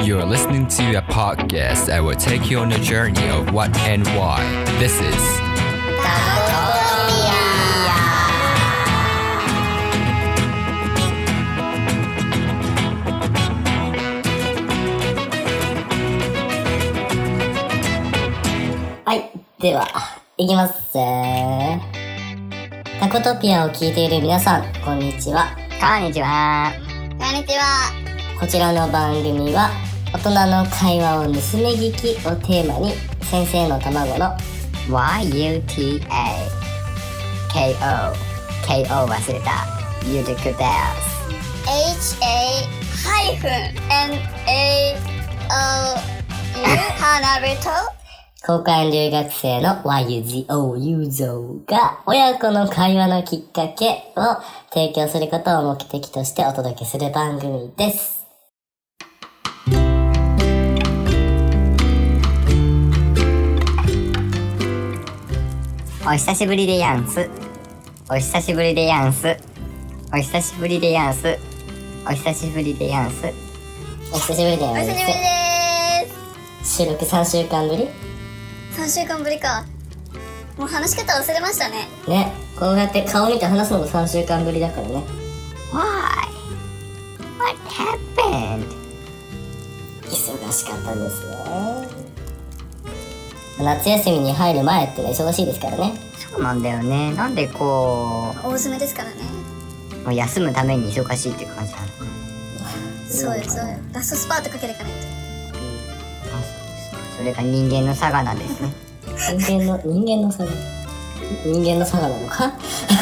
You're listening to a podcast that will take you on a journey of what and why. This is .はい。では、いきますぜ。タコトピアを聞いている皆さん、こんにちは。こんにちは。こんにちは。こちらの番組は、 大人の会話を盗み聞きをテーマに、先生の卵の YUTA KO KO 忘れた。ゆうてくです。H A ハイフン N A O U 花火と交換留学生の YUZO ユーゾーが親子の会話のきっかけを提供することを目的としてお届けする番組です。お久しぶりでやんす。お久しぶりでやんす。お久しぶりでやんす。お久しぶりでやんす。お久しぶりでお久しぶりです。収録3週間ぶり？3週間ぶりか。もう話し方忘れましたね。ね、こうやって顔見て話すのも3週間ぶりだからね。Why? What happened? 忙しかったですね。夏休みに入る前ってのは忙しいですからね。そうなんだよね。なんでこ大詰めですからね。う、もう休むために忙しいっていう感じなの？かな。そうよ、そうよ。ラストスパートかけていかないと。それが人間の差がなんですね。人間の、人間の差が、人間の差がなのか？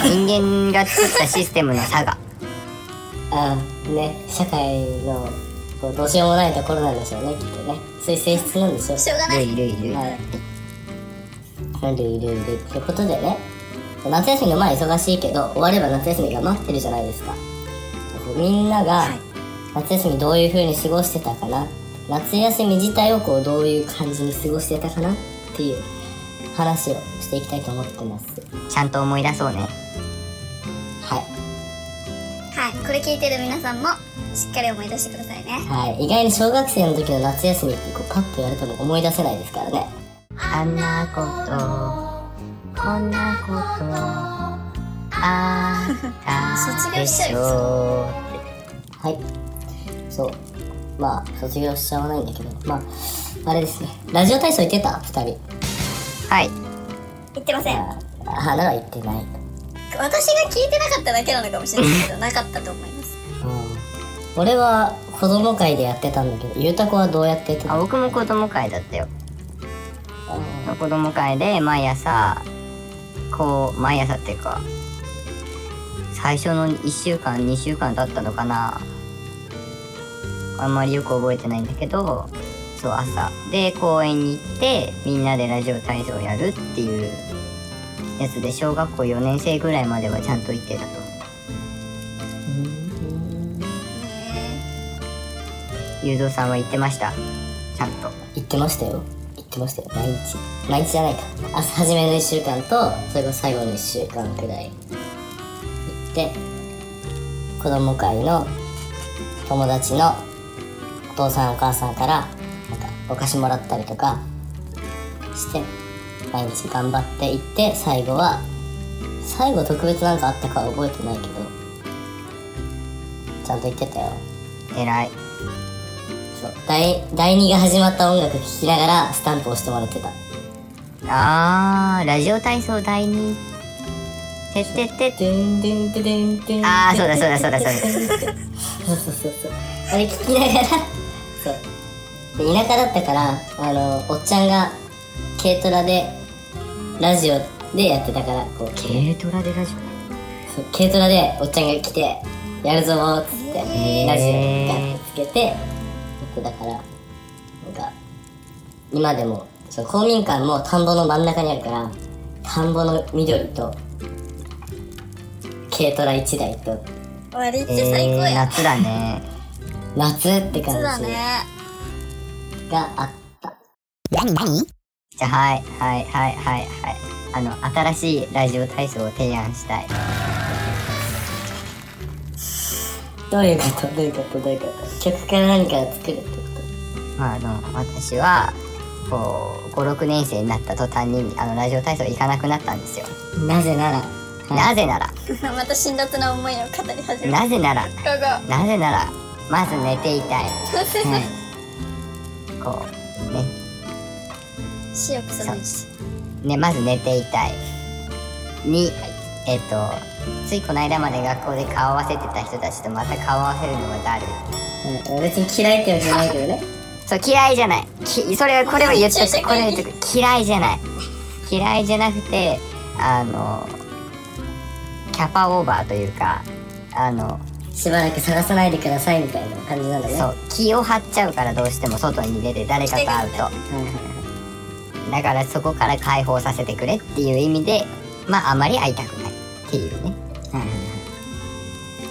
人間が作ったシステムの差が。あね、社会のこうどうしようもないところなんでしょうね、きっとね。そういう性質なんでしょう。しょうがないい。るいるいる。はい。いるいるいる。ということでね、夏休みの前忙しいけど、終われば夏休みが待ってるじゃないですか。みんながはい夏休みどういう風に過ごしてたかな、夏休み自体をこうどういう感じに過ごしてたかな？っていう話をしていきたいと思ってます。ちゃんと思い出そうね。はい。はい。これ聞いてる皆さんも、しっかり思い出してくださいね。はい。意外に小学生の時の夏休みってこうパッと言われても思い出せないですからね。あんなこと、こんなこと、あったでしょはい。そう。まあ、卒業しちゃわないんだけど、まあ、あれですね。ラジオ体操行ってた？二人。はい。言ってません。あ、花は行ってない。私が聞いてなかっただけなのかもしれないけど、なかったと思います。うん。俺は子供会でやってたんだけど、ゆうたこはどうやってやってた？あ、僕も子供会だったよ。子供会で毎朝、こう、毎朝っていうか、最初の1週間、2週間だったのかな。あんまりよく覚えてないんだけど、そう、朝。で、公園に行って、みんなでラジオ体操をやるっていうやつで、小学校4年生ぐらいまではちゃんと行ってたと。ゆうぞうさんは行ってました？ちゃんと。行ってましたよ。ってましたよ。毎日。毎日じゃないか。朝、初めの一週間と、それから最後の一週間くらい行って、子供会の友達のお父さんお母さんから、なんかお菓子もらったりとかして、毎日頑張って行って、最後は、最後特別なんかあったかは覚えてないけど、ちゃんと行ってたよ。偉い。そう。第第2が始まった音楽聴きながらスタンプ押してもらってた。あー、ラジオ体操第2。てってってって。あーそうだそうだそうだそうだ。そうそうそうそうあれ聞きながらそうで田舎だ。ったからあのおっちゃんが軽トラでラジオでやってたからこう軽トラでラジそう軽トラでおっちゃんが来て「やるぞ」っつってラジオガッてつけてやってたからなんか今でもそう公民館も田んぼの真ん中にあるから田んぼの緑と軽トラ1台と割っオ。て最高えー、や。夏だね。夏って感そうだじね。があった。じゃあ、はい、はい、はい、はい、はい。あの、新しいラジオ体操を提案したい。どういうことどういうことどういうこと曲から何かを作るってこまあ、あの私はこう56年生になった途端にあのラジオ体操行かなくなったんですよ、なぜなら？なぜなら？また辛辣な思いを語り始めたなぜなら？なぜならまず寝ていたい。はい。こうね。ー視力その1ねまず寝ていたい。にえっ、とついこの間まで学校で顔合わせてた人たちとまた顔合わせるのがだるい。うん別に嫌いってわけじゃないけどね。そう嫌いじゃない。きそれはこれを言っとくこれを言っ 嫌いじゃない。嫌いじゃなくてあのキャパオーバーというかあのしばらく探さないでくださいみたいな感じなんだね。そう気を張っちゃうからどうしても外に出て誰かと会うと。だからそこから解放させてくれっていう意味でまああまり会いたくないっていうねはいはい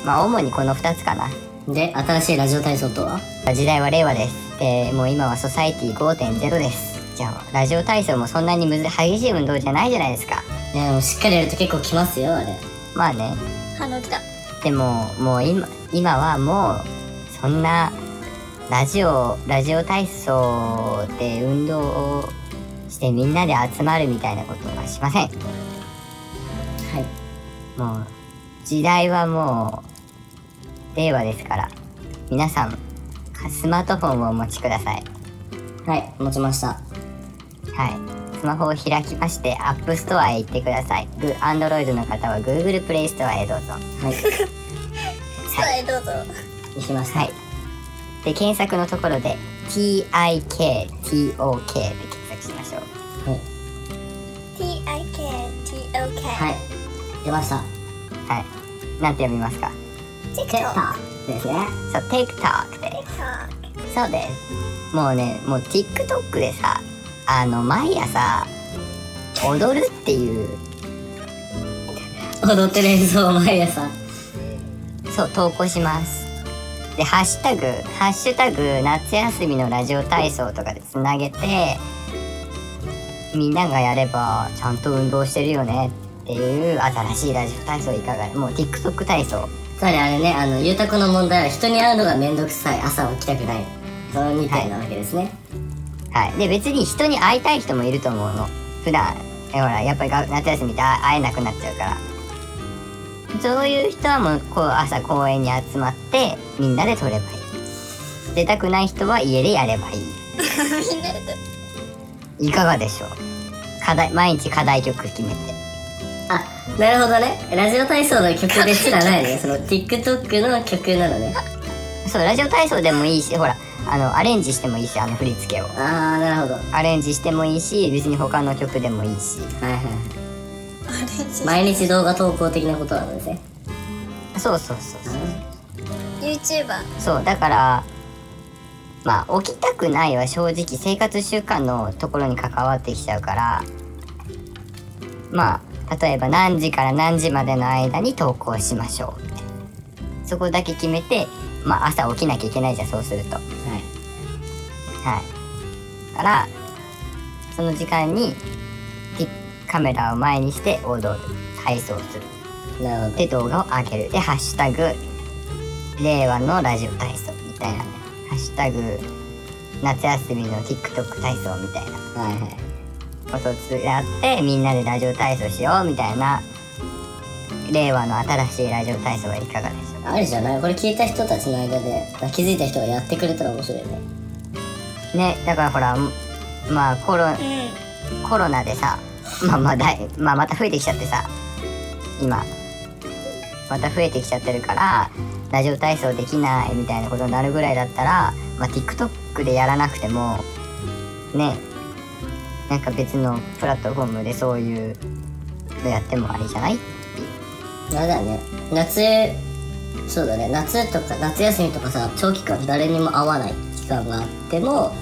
まあ主にこの2つかな。はいで新しいラジオ体操とは？時代は令和です。でもう今はソサイティ5.0です。じゃあラジオ体操もそんなにむず激しい運動じゃないじゃないですか。いやもうしっかりやると結構きますよあれ。まあね。反応来たでももう今今はもうそんなラジオラジオ体操で運動をしてみんなで集まるみたいなことはしません。はいもう時代はもう令和ですから皆さんスマートフォンをお持ちください。はい持ちました。はい。スマホを開きましてアップストアへ行ってください。グ Android の方は Google プレイストアへどうぞ。はい。はいどうぞ。行きましたはい。で検索のところで TIKTOK で出ましたはい。なんて読みますか？TikTok ですね。そう TikTok で。TikTok そうです。もうねもう TikTok でさあの毎朝踊るっていう。踊ってる映像を毎朝。そう投稿します。でハッシュタグハッシュタグ夏休みのラジオ体操とかでつなげてみんながやればちゃんと運動してるよね。っていう新しいラジオ体操いかがもう TikTok 体操。つまりあれね。あのゆうたくの問題は人に会うのがめんどくさい朝起きたくない。その2点なわけですね、はい。で別に人に会いたい人もいると思うの。普段。えほらやっぱりが夏休みで会会えなくなっちゃうから。そういう人はもうこう朝公園に集まってみんなで撮ればいい。出たくない人は家でやればいい。みんなでいかがでしょう？課題毎日課題曲決めてあなるほどね。ラジオ体操の曲ですらないね。その TikTok の曲なのね。そうラジオ体操でもいいしほらあのアレンジしてもいいしあの振り付けを。ああなるほど。はいアレンジしてもいいし別に他の曲でもいいし。はいはい毎日動画投稿的なことなんですね。そうそうそうそう。YouTuber そうだからまあ起きたくないは正直生活習慣のところに関わってきちゃうからまあ例えば何時から何時までの間に投稿しましょうそこだけ決めてまあ朝起きなきゃいけないじゃんそうすると。はい。だからその時間にピカメラを前にして踊る体操する。なるほど。で動画を上げる。で「ハッシュタグ令和のラジオ体操」みたいなね「ハッシュタグ夏休みの TikTok 体操」みたいな。はいはいことをつやってみんなでラジオ体操しようみたいな令和の新しいラジオ体操はいかがでしょう？かあるじゃない？これ聞いた人たちの間で気づいた人がやってくれたら面白いね。ねだからほらまあコロうんコロナでさまあまあだい、まあ、また増えてきちゃってさ今また増えてきちゃってるからラジオ体操できないみたいなことになるぐらいだったら、まあ、TikTok でやらなくてもねなんか別のプラットフォームでそういうのやってもありじゃない？あれだよね夏そうだね。夏とか夏休みとかさ長期間誰にも会わない期間があっても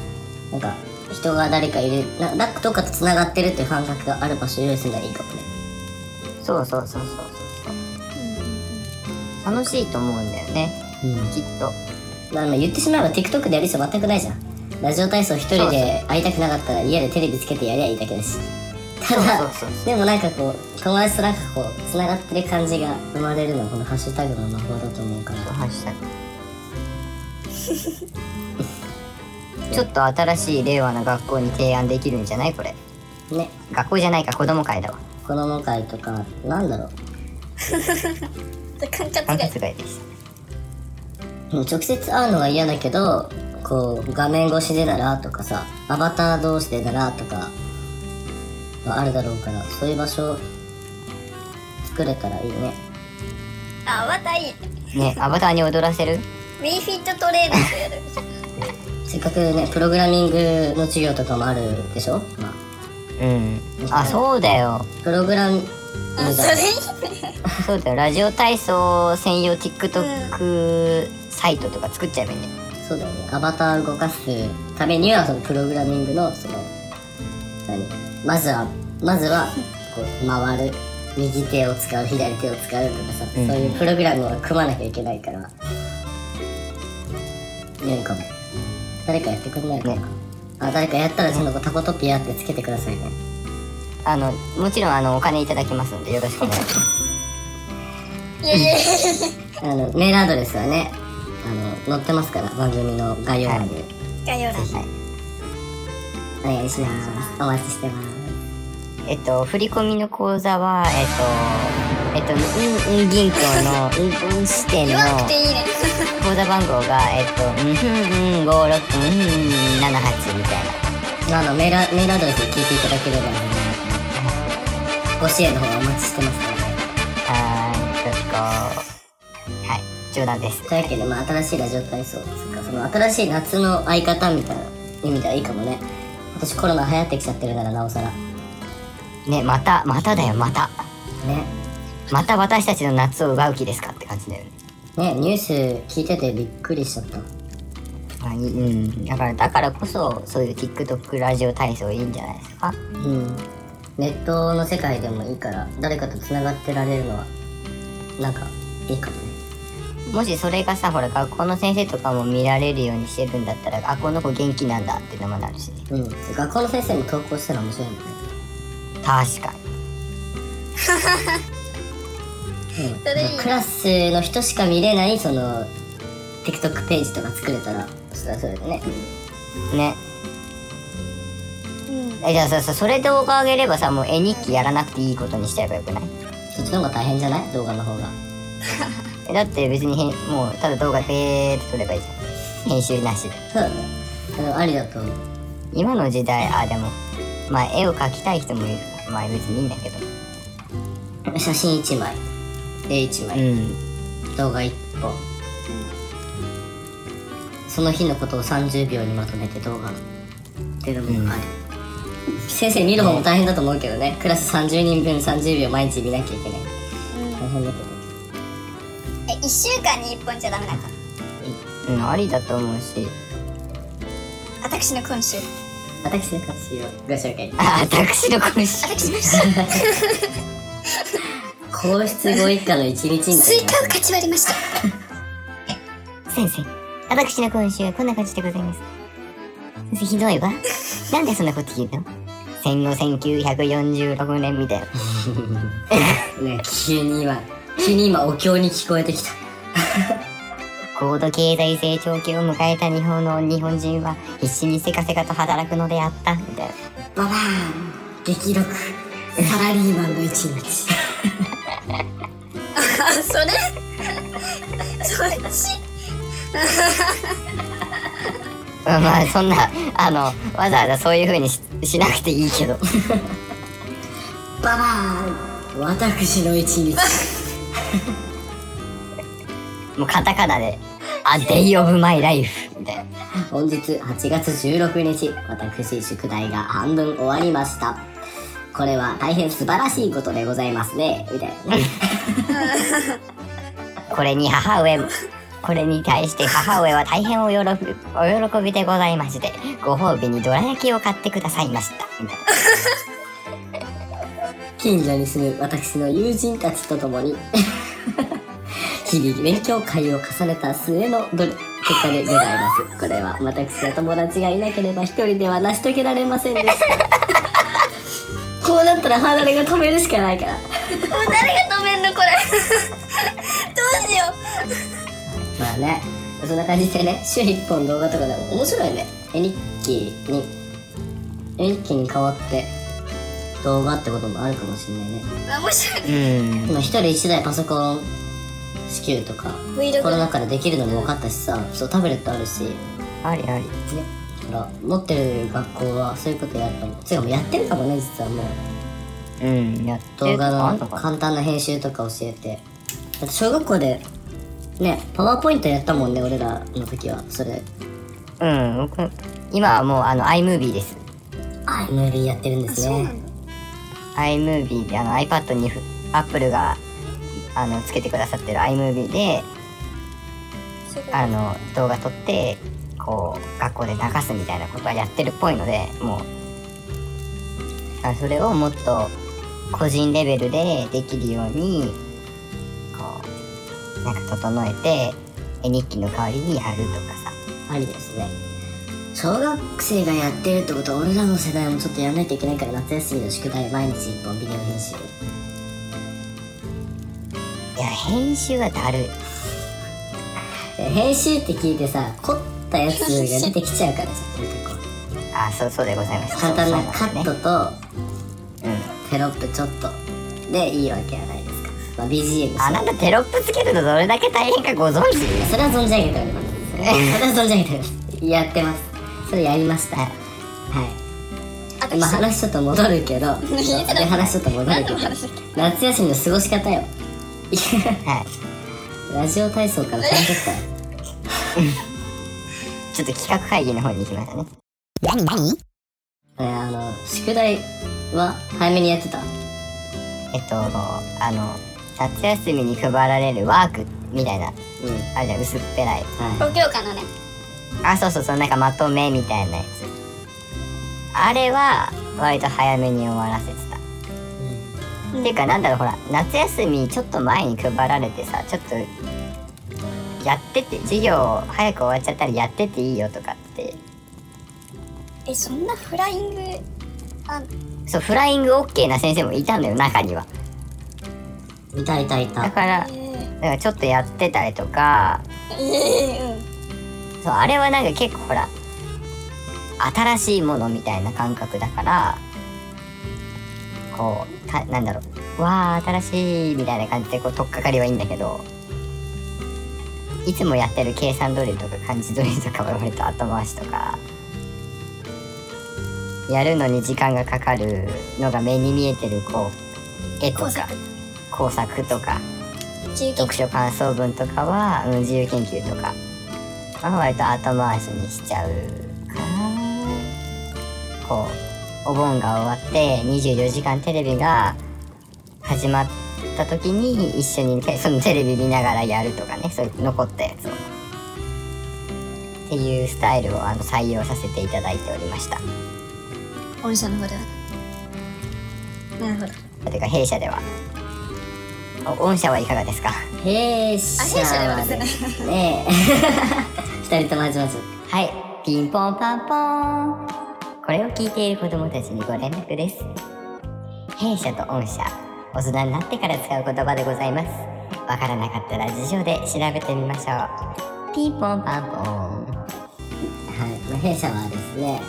なんか人が誰かいるななどっかと繋がってるっていう感覚がある場所を用意するのはいいかもね。そうそうそうそうそうそう。楽しいと思うんだよね。うん。きっと。まあ、言ってしまえば TikTok でやる必要全くないじゃんラジオ体操一人で会いたくなかったら家でテレビつけてやりゃいいだけだし。ただでもなんかこう友達となんかこう繋がってる感じが生まれるのはこのハッシュタグの魔法だと思うから。ハッシュタグ。ちょっと新しい令和な学校に提案できるんじゃないこれ？ね。学校じゃないか子供会だわ。子供会とかなんだろう。管轄外ですもう。直接会うのが嫌だけどこう画面越しでならとかさアバター同士でならとかはあるだろうからそういう場所作れたらいいね。あまたいい。ねアバターに踊らせる？WeFit トレーナーやる。せっかくねプログラミングの授業とかもあるでしょ、まあ、うん。あそうだよ。プログラムあそれ？いいねそうだよ。ラジオ体操専用 TikTok サイトとか作っちゃえばいいんだよそうだよね。アバター動かすためにはそのプログラミングのその何？まずはまずはこう回る。右手を使う左手を使うとかさ、うんそういうプログラムを組まなきゃいけないから。いいかも誰かやってくんないかな、ねあ誰かやったらその子タコトピアってつけてくださいね。あのもちろんあのお金いただきますんでよろしくお願いします。あのメールアドレスはねあの載ってますから番組の概要欄に、概要欄お願いします。お待ちしてます。えっと振り込みの口座はえっとえっとうんうん銀行のうんうん支店の口座番号がえっとうんうんうん56うん78みたいな。あのメールメールアドレスに聞いていただければ、ご支援の方お待ちしてますので。はーいちょっとはい冗談ですというわけで、まあ、新しいラジオ体操ですか、その新しい夏の相方みたいな意味ではいいかもね。今年コロナ流行ってきちゃってるならなおさら。ねまたまただよまたね。また私たちの夏を奪う気ですかって感じだよねね、ニュース聞いててびっくりしちゃった。あいうんだからだからこそそういう TikTok ラジオ体操いいんじゃないですかうん。ネットの世界でもいいから、誰かと繋がってられるのは、なんか、いいかもね。もしそれがさほら学校の先生とかも見られるようにしてるんだったらあこの子元気なんだってのもなるしね。うん。学校の先生も投稿したら面白いもんね。確かうん。それいいねクラスの人しか見れないその TikTok ページとか作れたらそれはそれでね。にねえじゃあささそれ動画上げればさもう絵日記やらなくていいことにしちゃえばよくない？そっちの方が大変じゃない？動画の方が えだって別にもうただ動画ペーって撮ればいいじゃん。編集なしで。そうだね。ありだと思う。今の時代あでもまあ絵を描きたい人もいる。からまあ別にいいんだけど。写真1枚。絵1枚、ん。動画1本。その日のことを30秒にまとめて動画っていうのもあり、先生見る方も大変だと思うけどね。クラス30人分30秒毎日見なきゃいけない。大変だけどえ1週間に1本じゃダメだからうん。ありだと思うし。私の今週。私の歌詞をご紹介。あ私の今週。皇室ご一家の一日に。スイカを勝ち割りました。先生私の今週はこんな感じでございます。先生ひどいわ。なんでそんなこと言うの？戦後1946年みたいな。ね急に今急に今お経に聞こえてきた。高度経済成長期を迎えた日本の日本人は必死にせかせかと働くのであった。みたいなババーン激録サラリーマンの一日。あそれ？そっちうんまあそんなあのわざわざそういう風にししなくていいけど。ババーン私の一日 もうカタカナで「A Day of My Life」みたいな。本日8月16日私宿題が半分終わりました。これは大変素晴らしいことでございますね。みたいな。ね これに母上もこれに対して母上は大変お喜びお喜びでございましてご褒美にどら焼きを買ってくださいました。みたいな近所に住む私の友人たちと共に 日々勉強会を重ねた末のどれ結果でございます。これは私の友達がいなければ一人では成し遂げられませんでした。こうなったら離れが止めるしかないから。もう誰が止めんのこれ。どうしよまあねそんな感じでね週1本動画とかでも面白いね。絵日記に絵日記に代わって動画ってこともあるかもしれないね。あ面白い。うん。今一人一台パソコン支給とか Vlog コロナ禍でできるのも分かったしさそうタブレットあるし。ねありありだから持ってる学校はそういうことやったもんつうかもうやってるかもね実はもう。うん。やって動画のあんのかな。簡単な編集とか教えて。だって小学校でねパワーポイントやったもんね俺らの時は。それ。うん僕今はもうあの iMovie です。iMovie やってるんですね iMovie であの iPad に Apple があのつけてくださってる iMovie であの動画撮ってこう学校で流すみたいなことはやってるっぽいのでもうそれをもっと個人レベルでできるようにこうなんか整えて絵日記の代わりにやるとかさありですね。小学生がやってるってことは俺らの世代もちょっとやらないといけないから夏休みの宿題毎日一本ビデオ編集。いや編集はだるい。え編集って聞いてさ凝ったやつが出てきちゃうからさあそうそうでございます。う簡単なカットそうなんですね。とテロップちょっと。でいいわけじゃないですか、まあ、BGM うんあなたテロップつけるのどれだけ大変かご存知それは存じ上げております。それは存じ上げております。やってますそれやりました。はい。あと今 話ちょっと戻るけど。話ちょっと戻るけど。夏休みの過ごし方よ。い。やはい。ラジオ体操から飛んでった。よちょっと企画会議の方に行きましたね。えーあの宿題は早めにやってた？えっとあの夏休みに配られるワークみたいな。うん。あるじゃん薄っぺらい。は東京間のねあそうそうそうなんかまとめみたいなやつ。あれは割と早めに終わらせてた。っていうかなんだろうほら夏休みちょっと前に配られてさちょっとやってて授業早く終わっちゃったらやってていいよとかって。えそんなフライングあそうフライング OK な先生もいたんだよ中には。いたいたいた。だからえだからちょっとやってたりとか。ー、えー、うんそうあれはなんか結構ほら新しいものみたいな感覚だからこうたなんだろうわあ新しいみたいな感じでこう取っかかりはいいんだけどいつもやってる計算ドリルとか漢字ドリルとかは割と後回しとかやるのに時間がかかるのが目に見えてるこう絵とか工作。工作とか読書感想文とかは、うん、自由研究とかは割と後回しにしちゃうかな。こうお盆が終わって24時間テレビが始まった時に一緒にね そのテレビ見ながらやるとかねそういう残ったやつを。っていうスタイルをあの採用させていただいておりました。御社の方では？なるほど。てか弊社では。お御社はいかがですか？弊社はですね。ね 二人とまっちゃっはい、ピンポンパンポーン。これを聞いている子供たちにご連絡です。弊社と御社、大人になってから使う言葉でございます。わからなかったら辞書で調べてみましょう。ピンポンパンポーン。たはい、まあ、弊社はですね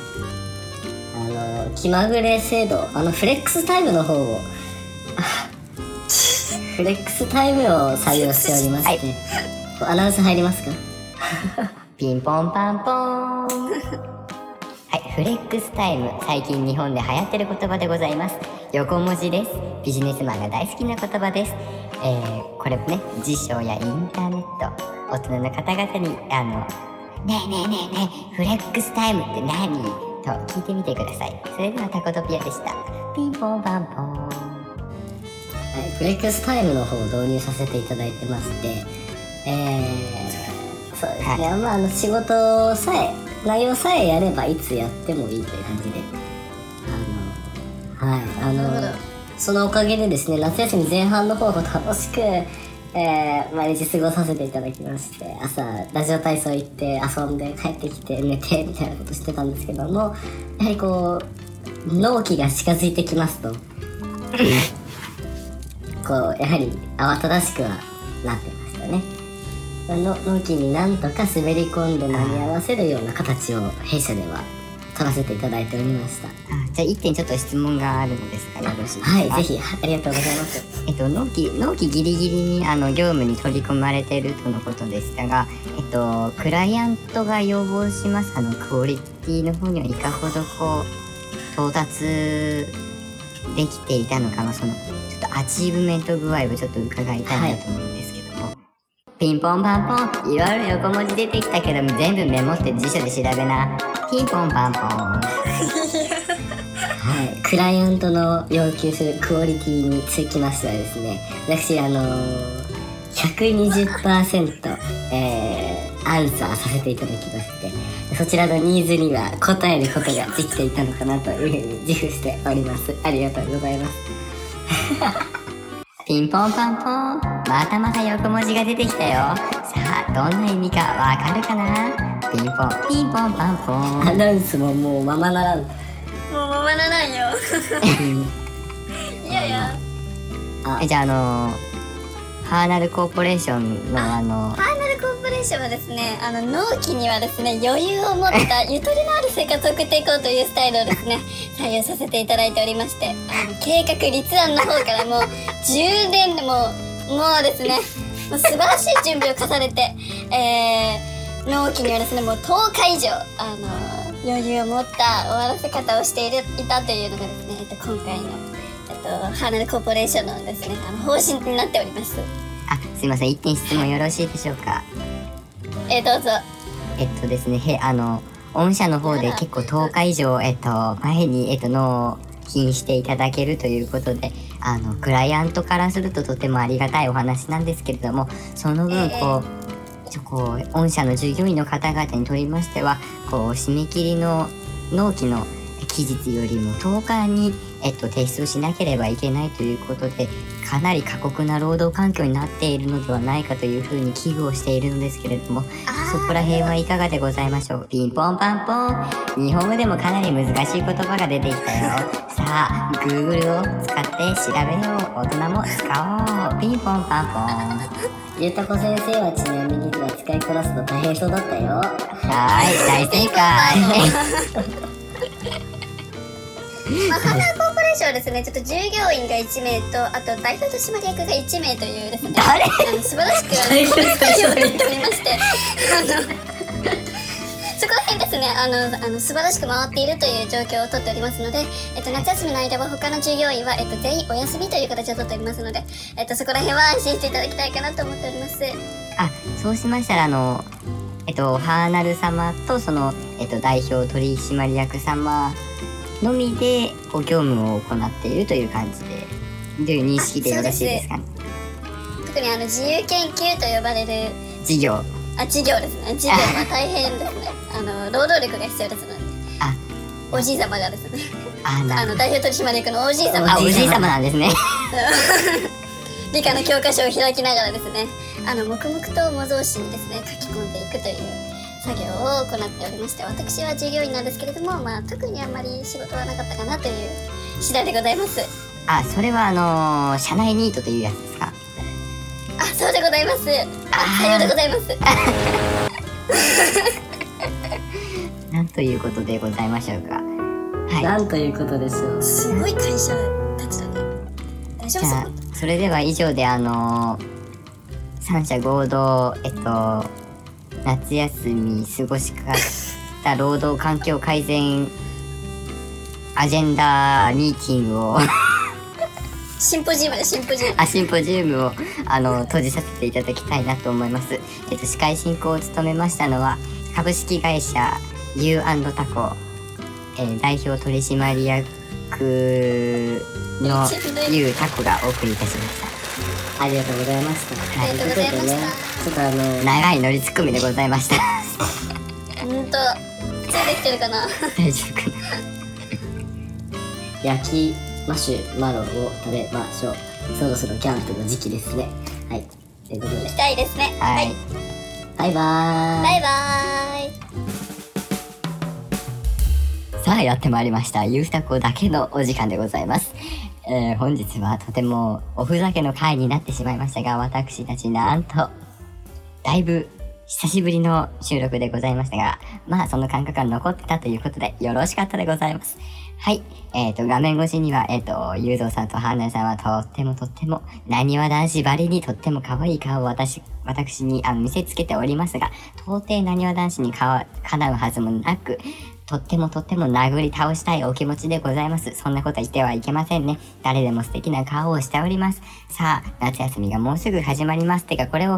あの気まぐれ制度あのフレックスタイムの方をあ フレックスタイムを採用しておりまして、はいアナウンス入りますか？ピンポンパンポーン。はい、フレックスタイム。最近日本で流行ってる言葉でございます。横文字です。ビジネスマンが大好きな言葉です。えー、これもね、辞書やインターネット、大人の方々に、あの、ねえねえねえねえ、フレックスタイムって何？と聞いてみてください。それではタコトピアでした。ピンポンパンポーン。はい、フレックスタイムの方を導入させていただいてまして、えー、そうですね、まああの仕事さえ内容さえやればいつやってもいいという感じで。あのはい。あのそのおかげでですね夏休み前半の方も楽しく、えー、毎日過ごさせていただきまして朝ラジオ体操行って遊んで帰ってきて寝てみたいなことしてたんですけどもやはりこう納期が近づいてきますと。こうやはり慌ただしくはなってましたねの納期になんとか滑り込んで間に合わせるような形を弊社では取らせていただいておりました。あじゃあ一点ちょっと質問があるのですが。よろしいですか？はいぜひありがとうございます。えっと、納期、納期ギリギリにあの業務に取り込まれているとのことでしたが、えっと、クライアントが要望しますあのクオリティの方にはいかほどこう到達できていたのかのそのちょっとアチーブメント具合をちょっと伺いたいなと思うんですけど。も、ピンポンパンポン。いろいろ横文字出てきたけど全部メモって辞書で調べな。ピンポンパンポン。はい、クライアントの要求するクオリティにつきましてはですね私あのー、120%、えー、アンサーさせていただきましてそちらのニーズには応えることができていたのかなというふうに自負しております。ありがとうございます。ピンポンパンポン。またまた横文字が出てきたよ。さあどんな意味かわかるかな？ピンポンピンポンパンポン。アナウンスももうままならん。もうままならんよ。いやいや。えじゃああのハーナルコーポレーションのあのファイナルコーポレーションはですねあの納期にはですね余裕を持ったゆとりのある生活を送っていこうというスタイルをですね 採用させていただいておりましてあの計画立案の方からもう10年でももうですね素晴らしい準備を重ねて、えー、納期にはですねもう10日以上あの余裕を持った終わらせ方をしているいたというのがですね、えっと、今回の、えっと、ハーナルコーポレーションのですねあの方針になっております。あすいません一点質問よろしいでしょうか？えー、どうぞ。えっとですねへあの御社の方で結構10日以上えっと前にえっと納品していただけるということであのクライアントからするととてもありがたいお話なんですけれどもその分こうちょこう御社の従業員の方々にとりましてはこう締め切りの納期の期日よりも10日に、えっと、提出をしなければいけないということでかなり過酷な労働環境になっているのではないかというふうに危惧をしているのですけれどもそこら辺はいかがでございましょう？ピンポンパンポン。日本語でもかなり難しい言葉が出てきたよ。さあ Google を使って調べよう大人も使おう。ピンポンパンポン。ゆうたこ先生はちなみには使いこなすの大変そうだったよ。はい大正解。まあ、ハーナルコーポレーションはですね、ちょっと従業員が1名と、あと代表取締役が1名というですね、誰あの素晴らしく会を取っておりまして、あの、そこら辺ですね、あの、あの素晴らしく回っているという状況をとっておりますので、えっと、夏休みの間は他の従業員は、えっと、全員お休みという形をとっておりますので、えっと、そこら辺は安心していただきたいかなと思っております。あそうしましたらあのえっとハーナル様とその、えっと、代表取締役様のみでこう業務を行っているという感じでという認識でよろしいですかね？特にあの、自由研究と呼ばれる、事業あ、事業ですね。事業は大変ですね。あの、労働力が必要ですので。あおじい様がですね。あなあの、代表取締役のおじい様あおじい様なんですね 理科の教科書を開きながらですね、あの、黙々と模造紙にですね、書き込んでいくという作業を行っておりまして、私は従業員なんですけれども、まあ、特にあんまり仕事はなかったかなという次第でございます。あそれはあのー社内ニートというやつですか？あ、そうでございます。あ、さようでございます。なんということでございましょうかはいなんということでしょうすごい会社たちだね。大丈夫じゃあそれでは以上であのー三者合同えっと夏休み過ごし方労働環境改善アジェンダミーティングをシンポジウムでシンポジウム。あシンポジウムをあの閉じさせていただきたいなと思います。えっと司会進行を務めましたのは株式会社 U& タコ、えー代表取締役の U タコがお送りいたしました。ありがとうございました。はいありがとうございましたちょっとあの、長い乗りツッコミでございました。ほんと、ついてきてるかな？大丈夫かな焼きマシュマロを食べましょう。そろそろキャンプの時期ですね。はい。ということで行き、たいですね。はい。バイバーイ。バイバーイ。さあやってまいりました。ゆうたこだけのお時間でございます。えー本日はとてもおふざけの回になってしまいましたが、私たちなんと、だいぶ久しぶりの収録でございましたが、まあその感覚が残ってたということでよろしかったでございます。はい。えっ、ー、と、画面越しには、えっ、ー、と、ゆうぞうさんとはんなさんはとってもとっても、なにわ男子ばりにとっても可愛い顔を私、私にあの見せつけておりますが、到底なにわ男子にかなうはずもなく、とってもとっても殴り倒したいお気持ちでございます。そんなこと言ってはいけませんね。誰でも素敵な顔をしております。さあ、夏休みがもうすぐ始まります。てか、これを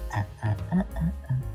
ah, ah, ah, ah. ah, ah.